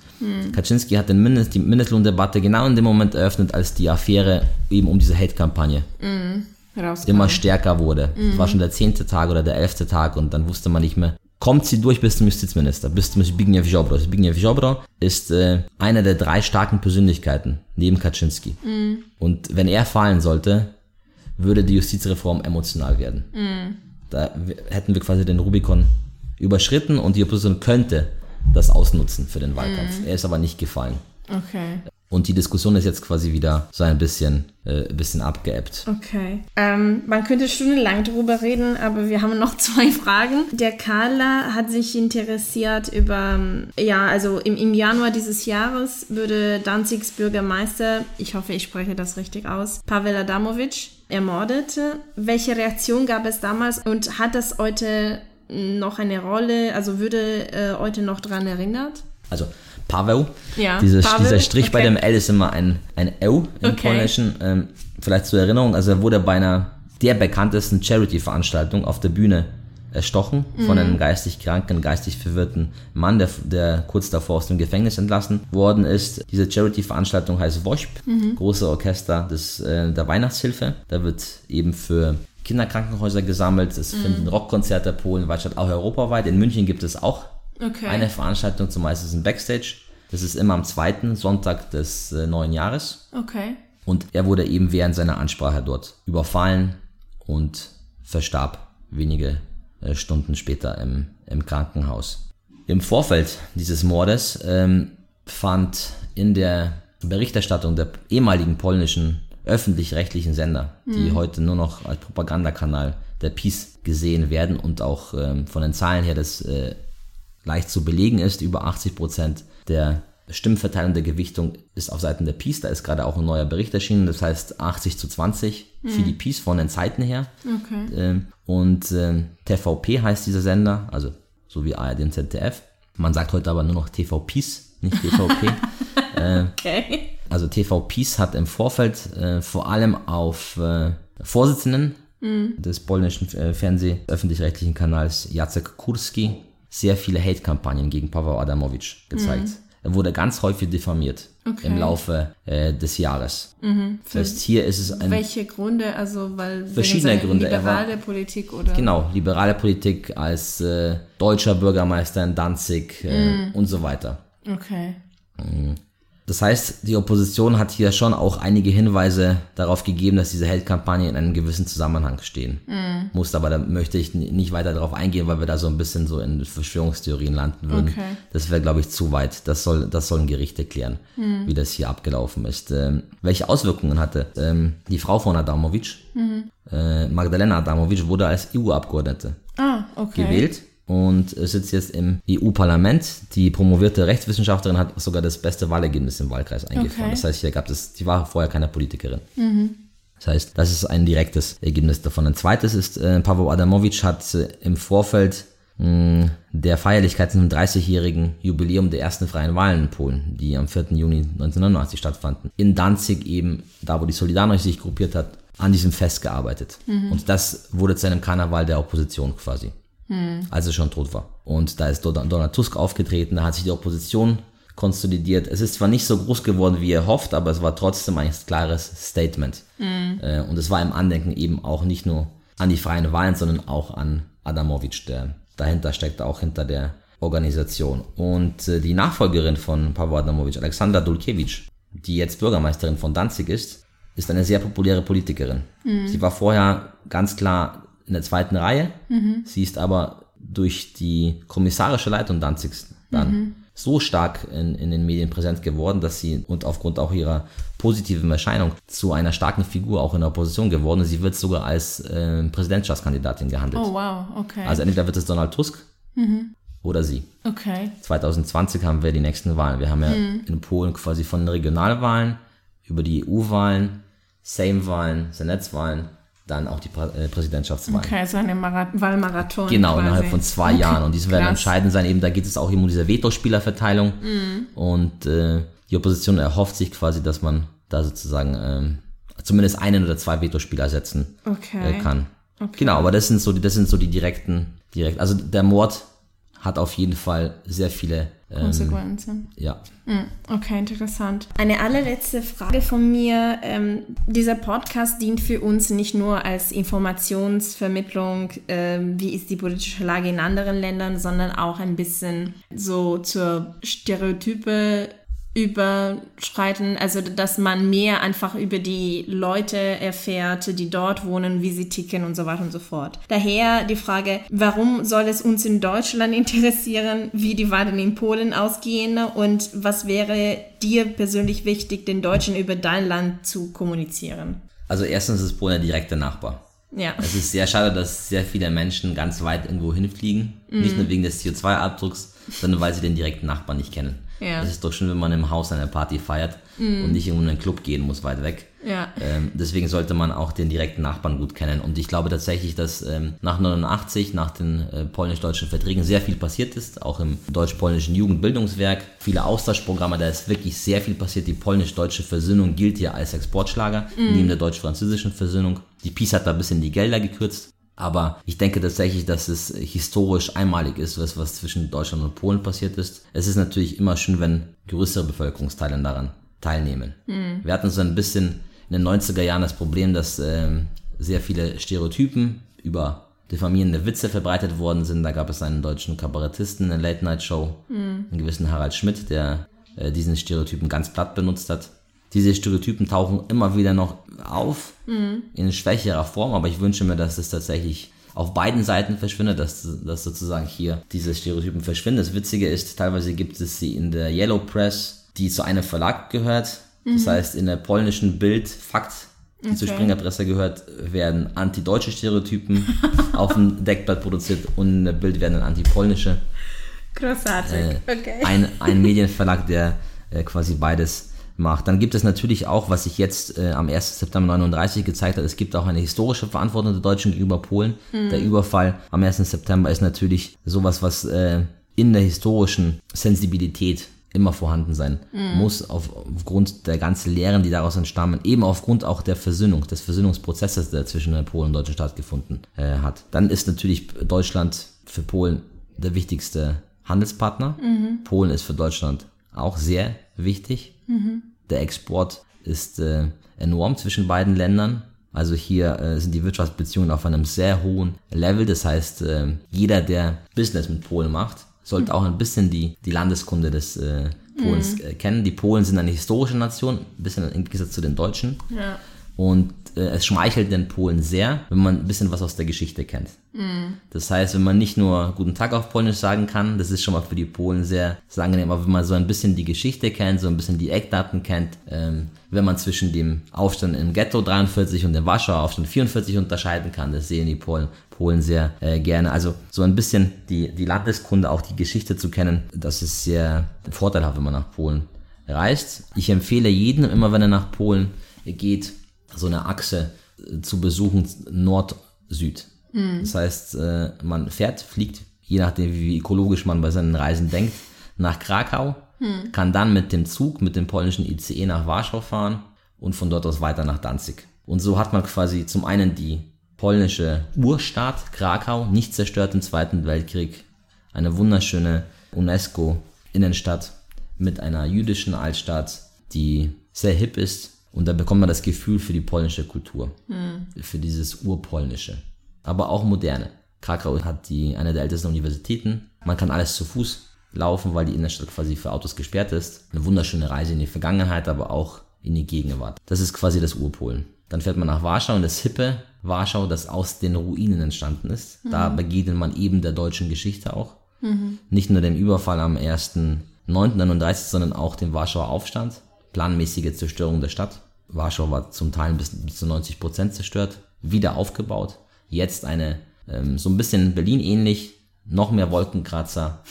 Kaczynski hat den Mindest, die Mindestlohndebatte genau in dem Moment eröffnet, als die Affäre eben um diese Hate-Kampagne Rauskam. immer stärker wurde. Es war schon der zehnte Tag oder der elfte Tag und dann wusste man nicht mehr, kommt sie durch bis zum Justizminister, bis zum Zbigniew Ziobro. Zbigniew Ziobro ist äh, einer der drei starken Persönlichkeiten neben Kaczynski. Und wenn er fallen sollte, würde die Justizreform emotional werden. Da w- hätten wir quasi den Rubikon überschritten und die Opposition könnte das ausnutzen für den Wahlkampf. Er ist aber nicht gefallen. Okay. Und die Diskussion ist jetzt quasi wieder so ein bisschen, äh, ein bisschen abgeebbt. Okay. Ähm, man könnte stundenlang drüber reden, aber wir haben noch zwei Fragen. Der Carla hat sich interessiert über, ähm, ja, also im, im Januar dieses Jahres würde Danzigs Bürgermeister, ich hoffe, ich spreche das richtig aus, Pavel Adamovic ermordet. Welche Reaktion gab es damals und hat das heute noch eine Rolle, also würde äh, heute noch dran erinnert? Also Paweł, Ja, dieses, Paweł, dieser Strich bei okay. dem L ist immer ein, ein Ew im Okay. Polnischen. Ähm, vielleicht zur Erinnerung, also er wurde bei einer der bekanntesten Charity-Veranstaltung auf der Bühne erstochen von Mhm. einem geistig kranken, geistig verwirrten Mann, der, der kurz davor aus dem Gefängnis entlassen worden ist. Diese Charity-Veranstaltung heißt WOSP, Mhm. große Orchester des, äh, der Weihnachtshilfe. Da wird eben für Kinderkrankenhäuser gesammelt. Es Mhm. finden Rockkonzerte polenweit statt, auch europaweit. In München gibt es auch Okay. eine Veranstaltung, zumeist ist ein Backstage. Das ist immer am zweiten Sonntag des äh, neuen Jahres. Okay. Und er wurde eben während seiner Ansprache dort überfallen und verstarb wenige äh, Stunden später im, im Krankenhaus. Im Vorfeld dieses Mordes ähm, fand in der Berichterstattung der ehemaligen polnischen öffentlich-rechtlichen Sender, die heute nur noch als Propagandakanal der Peace gesehen werden und auch ähm, von den Zahlen her das äh, leicht zu belegen ist. Über 80 Prozent der Stimmverteilung der Gewichtung ist auf Seiten der Peace. Da ist gerade auch ein neuer Bericht erschienen. Das heißt 80 zu 20 für die Peace von den Zeiten her. Okay. Ähm, und ähm, TVP heißt dieser Sender, also so wie ARD und ZDF. Man sagt heute aber nur noch TV Peace, nicht TVP. Okay. Also TV Peace hat im Vorfeld äh, vor allem auf äh, Vorsitzenden des polnischen äh, Fernseh öffentlich-rechtlichen Kanals Jacek Kurski sehr viele Hate-Kampagnen gegen Paweł Adamowicz gezeigt. Er wurde ganz häufig diffamiert Okay. im Laufe äh, des Jahres. Das heißt, hier ist es ein Welche Gründe? Also, weil Verschiedene Gründe. Er war- Liberale Politik oder? Genau, liberale Politik als äh, deutscher Bürgermeister in Danzig äh, und so weiter. Okay. Das heißt, die Opposition hat hier schon auch einige Hinweise darauf gegeben, dass diese Hate-Kampagnen in einem gewissen Zusammenhang stehen. Muss, aber da möchte ich nicht weiter darauf eingehen, weil wir da so ein bisschen so in Verschwörungstheorien landen würden. Okay. Das wäre, glaube ich, zu weit. Das soll, das sollen Gerichte klären, wie das hier abgelaufen ist. Ähm, welche Auswirkungen hatte ähm, die Frau von Adamovic? Äh, Magdalena Adamovic wurde als EU-Abgeordnete Ah, okay. gewählt und sitzt jetzt im EU-Parlament. Die promovierte Rechtswissenschaftlerin hat sogar das beste Wahlergebnis im Wahlkreis eingefahren. Okay. Das heißt, hier gab es, die war vorher keine Politikerin. Das heißt, das ist ein direktes Ergebnis davon. Ein zweites ist, äh, Paweł Adamovic hat äh, im Vorfeld mh, der Feierlichkeit zum 30-jährigen Jubiläum der ersten freien Wahlen in Polen, die am 4. Juni 1989 stattfanden. In Danzig eben, da wo die Solidarność sich gruppiert hat, an diesem Fest gearbeitet. Und das wurde zu einem Karneval der Opposition quasi, als es schon tot war. Und da ist Donald Tusk aufgetreten, da hat sich die Opposition konsolidiert. Es ist zwar nicht so groß geworden, wie er hofft, aber es war trotzdem ein klares Statement. Äh, Und es war im Andenken eben auch nicht nur an die freien Wahlen, sondern auch an Adamovic, der dahinter steckt, auch hinter der Organisation. Und äh, die Nachfolgerin von Pavel Adamovic, Alexandra Dulkiewicz, die jetzt Bürgermeisterin von Danzig ist, ist eine sehr populäre Politikerin. Sie war vorher ganz klar in der zweiten Reihe. Sie ist aber durch die kommissarische Leitung Danzigs dann so stark in, in den Medien präsent geworden, dass sie und aufgrund auch ihrer positiven Erscheinung zu einer starken Figur auch in der Opposition geworden ist. Sie wird sogar als äh, Präsidentschaftskandidatin gehandelt. Oh, wow, okay. Also entweder wird es Donald Tusk oder sie. okay. 2020 haben wir die nächsten Wahlen. Wir haben ja in Polen quasi von den Regionalwahlen über die EU-Wahlen, Sejm-Wahlen, Senatswahlen, dann auch die äh, Präsidentschaftswahlen. Okay, so eine Mara Wahlmarathon. Genau, quasi. innerhalb von zwei Jahren. Und diese werden Krass. entscheidend sein. Eben da geht es auch eben um diese Vetospielerverteilung. Mhm. Und äh, die Opposition erhofft sich quasi, dass man da sozusagen ähm, zumindest einen oder zwei Vetospieler setzen Okay. äh, kann. Genau, aber das sind so die, das sind so die direkten, direkt. Also der Mord hat auf jeden Fall sehr viele ähm, Konsequenzen. ja, Hm, Okay, interessant. Eine allerletzte Frage von mir. Ähm, dieser Podcast dient für uns nicht nur als Informationsvermittlung, ähm, wie ist die politische Lage in anderen Ländern, sondern auch ein bisschen so zur Stereotype überschreiten, also dass man mehr einfach über die Leute erfährt, die dort wohnen, wie sie ticken und so weiter und so fort. Daher die Frage, warum soll es uns in Deutschland interessieren, wie die Wahlen in Polen ausgehen und was wäre dir persönlich wichtig, den Deutschen über dein Land zu kommunizieren? Also erstens ist Polen der direkte Nachbar. Ja. Es ist sehr schade, dass sehr viele Menschen ganz weit irgendwo hinfliegen. Nicht nur wegen des CO2-Abdrucks, sondern weil sie den direkten Nachbarn nicht kennen. Ja. Es ist doch schön, wenn man im Haus eine Party feiert und nicht in einen Club gehen muss, weit weg. Ja. Ähm, deswegen sollte man auch den direkten Nachbarn gut kennen. Und ich glaube tatsächlich, dass ähm, nach 89, nach den äh, polnisch-deutschen Verträgen sehr viel passiert ist, auch im deutsch-polnischen Jugendbildungswerk. Viele Austauschprogramme, da ist wirklich sehr viel passiert. Die polnisch-deutsche Versöhnung gilt hier als Exportschlager, neben der deutsch-französischen Versöhnung. Die Peace hat da ein bisschen die Gelder gekürzt. Aber ich denke tatsächlich, dass es historisch einmalig ist, was, was zwischen Deutschland und Polen passiert ist. Es ist natürlich immer schön, wenn größere Bevölkerungsteile daran teilnehmen. Wir hatten so ein bisschen in den 90er Jahren das Problem, dass ähm, sehr viele Stereotypen über diffamierende Witze verbreitet worden sind. Da gab es einen deutschen Kabarettisten in der Late-Night-Show, einen gewissen Harald Schmidt, der äh, diesen Stereotypen ganz platt benutzt hat. Diese Stereotypen tauchen immer wieder noch auf, in schwächerer Form, aber ich wünsche mir, dass es tatsächlich auf beiden Seiten verschwindet, dass, dass sozusagen hier diese Stereotypen verschwinden. Das Witzige ist, teilweise gibt es sie in der Yellow Press, die zu einem Verlag gehört. Das heißt, in der polnischen Bild, Fakt, die zur Okay. Springerpresse gehört, werden antideutsche Stereotypen auf dem Deckblatt produziert und in der Bild werden dann antipolnische. Großartig. Äh, okay. ein, ein Medienverlag, der äh, quasi beides macht. Dann gibt es natürlich auch, was sich jetzt äh, am 1. September 39 gezeigt hat, es gibt auch eine historische Verantwortung der Deutschen gegenüber Polen. Der Überfall am 1. September ist natürlich sowas, was äh, in der historischen Sensibilität immer vorhanden sein muss, auf, aufgrund der ganzen Lehren, die daraus entstammen, eben aufgrund auch der Versöhnung, des Versöhnungsprozesses, der zwischen Polen und Deutschland stattgefunden äh, hat. Dann ist natürlich Deutschland für Polen der wichtigste Handelspartner. Polen ist für Deutschland auch sehr wichtig. Der Export ist äh, enorm zwischen beiden Ländern. Also hier äh, sind die Wirtschaftsbeziehungen auf einem sehr hohen Level. Das heißt, äh, jeder, der Business mit Polen macht, sollte auch ein bisschen die, die Landeskunde des äh, Polens äh, kennen. Die Polen sind eine historische Nation, ein bisschen im Gegensatz zu den Deutschen. Ja. Und äh, es schmeichelt den Polen sehr, wenn man ein bisschen was aus der Geschichte kennt. Das heißt, wenn man nicht nur Guten Tag auf Polnisch sagen kann, das ist schon mal für die Polen sehr, sehr angenehm, aber wenn man so ein bisschen die Geschichte kennt, so ein bisschen die Eckdaten kennt, ähm, wenn man zwischen dem Aufstand im Ghetto 43 und dem Warschauer Aufstand 44 unterscheiden kann, das sehen die Polen, Polen sehr äh, gerne. Also so ein bisschen die, die Landeskunde, auch die Geschichte zu kennen, das ist sehr vorteilhaft, wenn man nach Polen reist. Ich empfehle jedem, immer wenn er nach Polen geht, so eine Achse äh, zu besuchen, Nord-Süd. Das heißt, äh, man fährt, fliegt je nachdem, wie ökologisch man bei seinen Reisen denkt, nach Krakau, hm. kann dann mit dem Zug, mit dem polnischen ICE nach Warschau fahren und von dort aus weiter nach Danzig. Und so hat man quasi zum einen die polnische Urstadt Krakau, nicht zerstört im Zweiten Weltkrieg, eine wunderschöne UNESCO-Innenstadt mit einer jüdischen Altstadt, die sehr hip ist. Und da bekommt man das Gefühl für die polnische Kultur, hm. für dieses Urpolnische, aber auch moderne. Krakau hat die, eine der ältesten Universitäten. Man kann alles zu Fuß laufen, weil die Innenstadt quasi für Autos gesperrt ist. Eine wunderschöne Reise in die Vergangenheit, aber auch in die Gegenwart. Das ist quasi das Urpolen. Dann fährt man nach Warschau und das hippe Warschau, das aus den Ruinen entstanden ist. Mhm. Da begegnet man eben der deutschen Geschichte auch. Mhm. Nicht nur dem Überfall am 1.9.39, sondern auch dem Warschauer Aufstand. Planmäßige Zerstörung der Stadt. Warschau war zum Teil bis, bis zu 90 Prozent zerstört, wieder aufgebaut. Jetzt eine, ähm, so ein bisschen Berlin ähnlich, noch mehr Wolkenkratzer,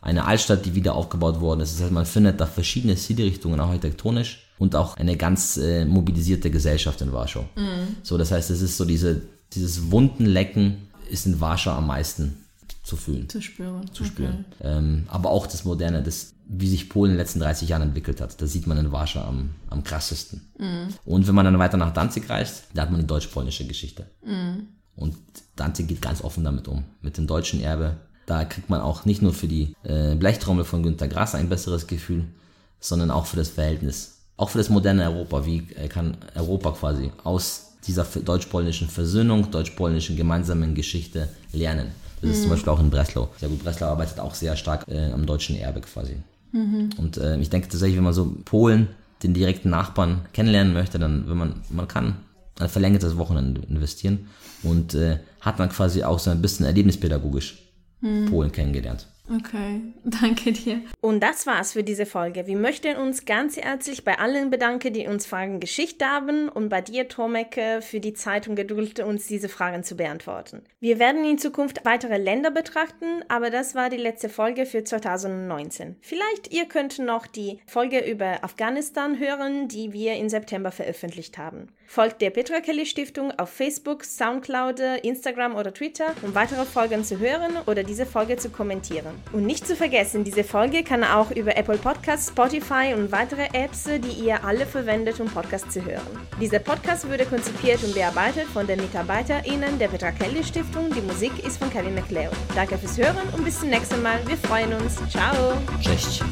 eine Altstadt, die wieder aufgebaut worden ist. Das heißt, man findet da verschiedene Stilrichtungen, auch architektonisch und auch eine ganz äh, mobilisierte Gesellschaft in Warschau. Mhm. So, das heißt, es ist so diese, dieses Wundenlecken ist in Warschau am meisten zu fühlen. Zu spüren. Zu spüren. Okay. Ähm, aber auch das Moderne, das, wie sich Polen in den letzten 30 Jahren entwickelt hat, das sieht man in Warschau am, am krassesten. Mhm. Und wenn man dann weiter nach Danzig reist, da hat man die deutsch-polnische Geschichte. Mhm. Und Danzig geht ganz offen damit um, mit dem deutschen Erbe, da kriegt man auch nicht nur für die äh, Blechtrommel von Günter Grass ein besseres Gefühl, sondern auch für das Verhältnis. Auch für das moderne Europa. Wie äh, kann Europa quasi aus dieser deutsch-polnischen Versöhnung, deutsch-polnischen gemeinsamen Geschichte lernen? Das ist zum mhm. Beispiel auch in Breslau. Sehr gut, Breslau arbeitet auch sehr stark äh, am deutschen Erbe quasi. Mhm. Und äh, ich denke tatsächlich, wenn man so Polen, den direkten Nachbarn kennenlernen möchte, dann, wenn man, man kann ein verlängertes Wochenende investieren und äh, hat man quasi auch so ein bisschen erlebnispädagogisch hm. Polen kennengelernt. Okay, danke dir. Und das war's für diese Folge. Wir möchten uns ganz herzlich bei allen bedanken, die uns Fragen geschickt haben und bei dir, Tomeke, für die Zeit und Geduld, uns diese Fragen zu beantworten. Wir werden in Zukunft weitere Länder betrachten, aber das war die letzte Folge für 2019. Vielleicht ihr könnt noch die Folge über Afghanistan hören, die wir im September veröffentlicht haben. Folgt der Petra Kelly Stiftung auf Facebook, Soundcloud, Instagram oder Twitter, um weitere Folgen zu hören oder diese Folge zu kommentieren. Und nicht zu vergessen, diese Folge kann auch über Apple Podcasts, Spotify und weitere Apps, die ihr alle verwendet, um Podcasts zu hören. Dieser Podcast wurde konzipiert und bearbeitet von den MitarbeiterInnen der Petra Kelly Stiftung. Die Musik ist von Kevin McLeod. Danke fürs Hören und bis zum nächsten Mal. Wir freuen uns. Ciao. Cześć.